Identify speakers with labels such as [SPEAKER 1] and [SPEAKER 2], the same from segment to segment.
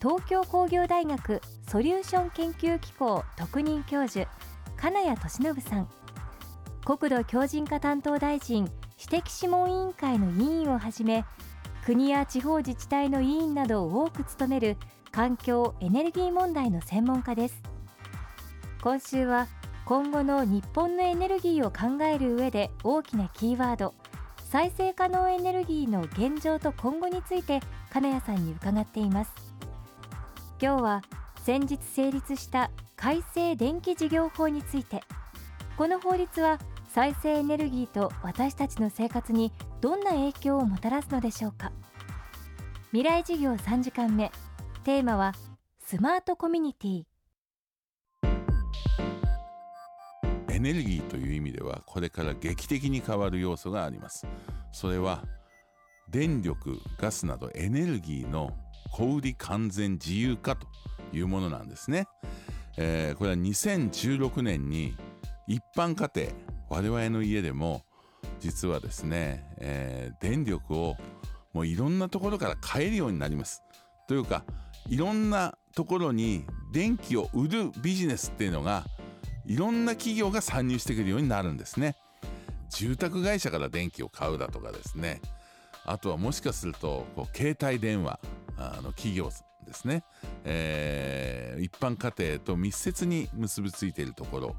[SPEAKER 1] 東京工業大学ソリューション研究機構特任教授金谷俊信さん。国土強靭化担当大臣私的諮問委員会の委員をはじめ国や地方自治体の委員などを多く務める環境エネルギー問題の専門家です。今週は今後の日本のエネルギーを考える上で大きなキーワード再生可能エネルギーの現状と今後について金谷さんに伺っています。今日は先日成立した改正電気事業法について。この法律は再生エネルギーと私たちの生活にどんな影響をもたらすのでしょうか。未来事業3時間目。テーマはスマートコミュニティ。
[SPEAKER 2] エネルギーという意味ではこれから劇的に変わる要素があります。それは電力ガスなどエネルギーの小売完全自由化というものなんですね、えー、これは2016年に一般家庭我々の家でも実はですね、えー、電力をもういろんなところから買えるようになります。というかいろんなところに電気を売るビジネスっていうのがいろんな企業が参入してくるようになるんですね。住宅会社から電気を買うだとかですね。あとはもしかするとこう携帯電話。あの企業ですね、えー、一般家庭と密接に結びついているところ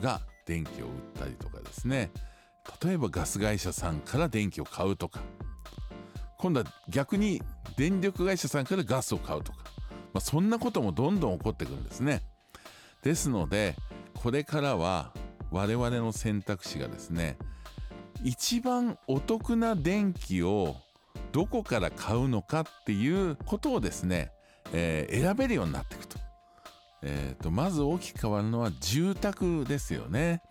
[SPEAKER 2] が電気を売ったりとかですね。例えばガス会社さんから電気を買うとか。今度は逆に電力会社さんからガスを買うとか、まあ、そんなこともどんどん起こってくるんですね。ですのでこれからは我々の選択肢がですね一番お得な電気をどこから買うのかっていうことをですね、えー、選べるようになっていくと,、えーと、まず大きく変わるのは住宅ですよね。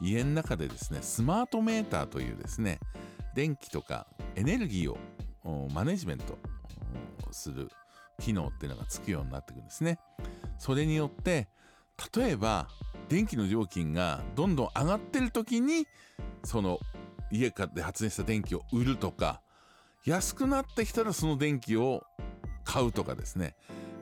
[SPEAKER 2] 家の中でですねスマートメーターというですね電気とかエネルギーをマネジメントする機能っていうのがつくようになっていくんですね。それによって例えば電気の料金がどんどん上がってる時にその家で発電した電気を売るとか安くなってきたらその電気を買うとかですね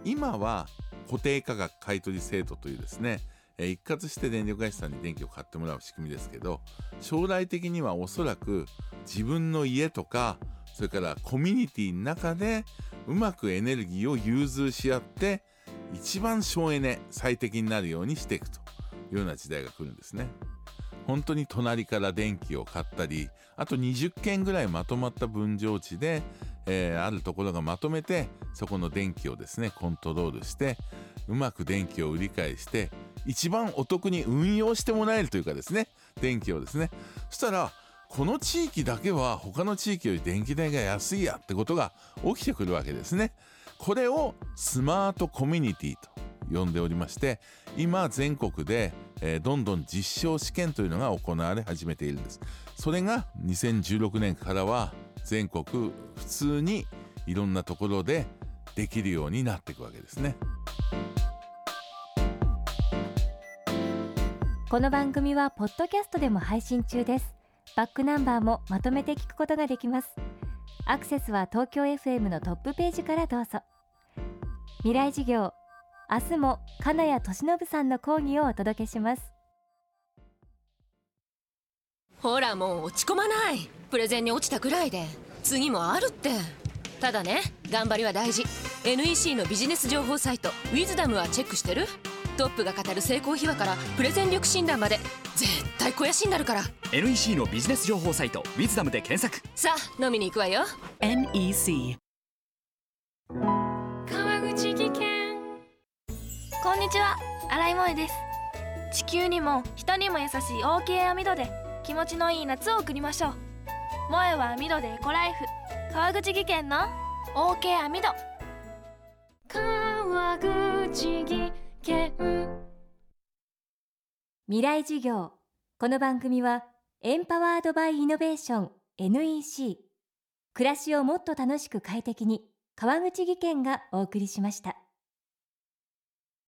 [SPEAKER 2] 今は固定価格買取制度というですね一括して電力会社さんに電気を買ってもらう仕組みですけど将来的にはおそらく自分の家とかそれからコミュニティの中でうまくエネルギーを融通し合って一番省エネ最適になるようにしていくというような時代が来るんですね。本当に隣から電気を買ったりあと20件ぐらいまとまった分譲地で、えー、あるところがまとめてそこの電気をですねコントロールしてうまく電気を売り買いして一番お得に運用してもらえるというかですね電気をですね。そしたらこの地域だけは他の地域より電気代が安いやってことが起きてくるわけですね。これをスマートコミュニティと呼んでおりまして今全国でえー、どんどん実証試験というのが行われ始めているんです。それが2016年からは全国普通にいろんなところでできるようになっていくわけですね。
[SPEAKER 1] この番組はポッドキャストでも配信中です。バックナンバーもまとめて聞くことができます。アクセスは東京 FM のトップページからどうぞ。未来事業明日も金谷俊信さんの講義をお届けします。
[SPEAKER 3] ほらもう落ち込まない。プレゼンに落ちたくらいで。次もあるって。ただね頑張りは大事。NEC のビジネス情報サイト「ウィズダムはチェックしてる？トップが語る成功秘話からプレゼン力診断まで。絶対肥やしになるから。
[SPEAKER 4] NEC のビジネス情報サイト「ウィズダムで検索。
[SPEAKER 3] さあ飲みに行くわよ。
[SPEAKER 4] NEC
[SPEAKER 5] にちは。新井萌です。地球にも人にも優しい OK 網戸で気持ちのいい夏を送りましょう。萌えは網戸でエコライフ川口技研の OK 網戸川口栃木県
[SPEAKER 1] 未来授業。この番組はエンパワードバイイノベーション NEC 暮らしをもっと楽しく快適に川口義賢がお送りしました。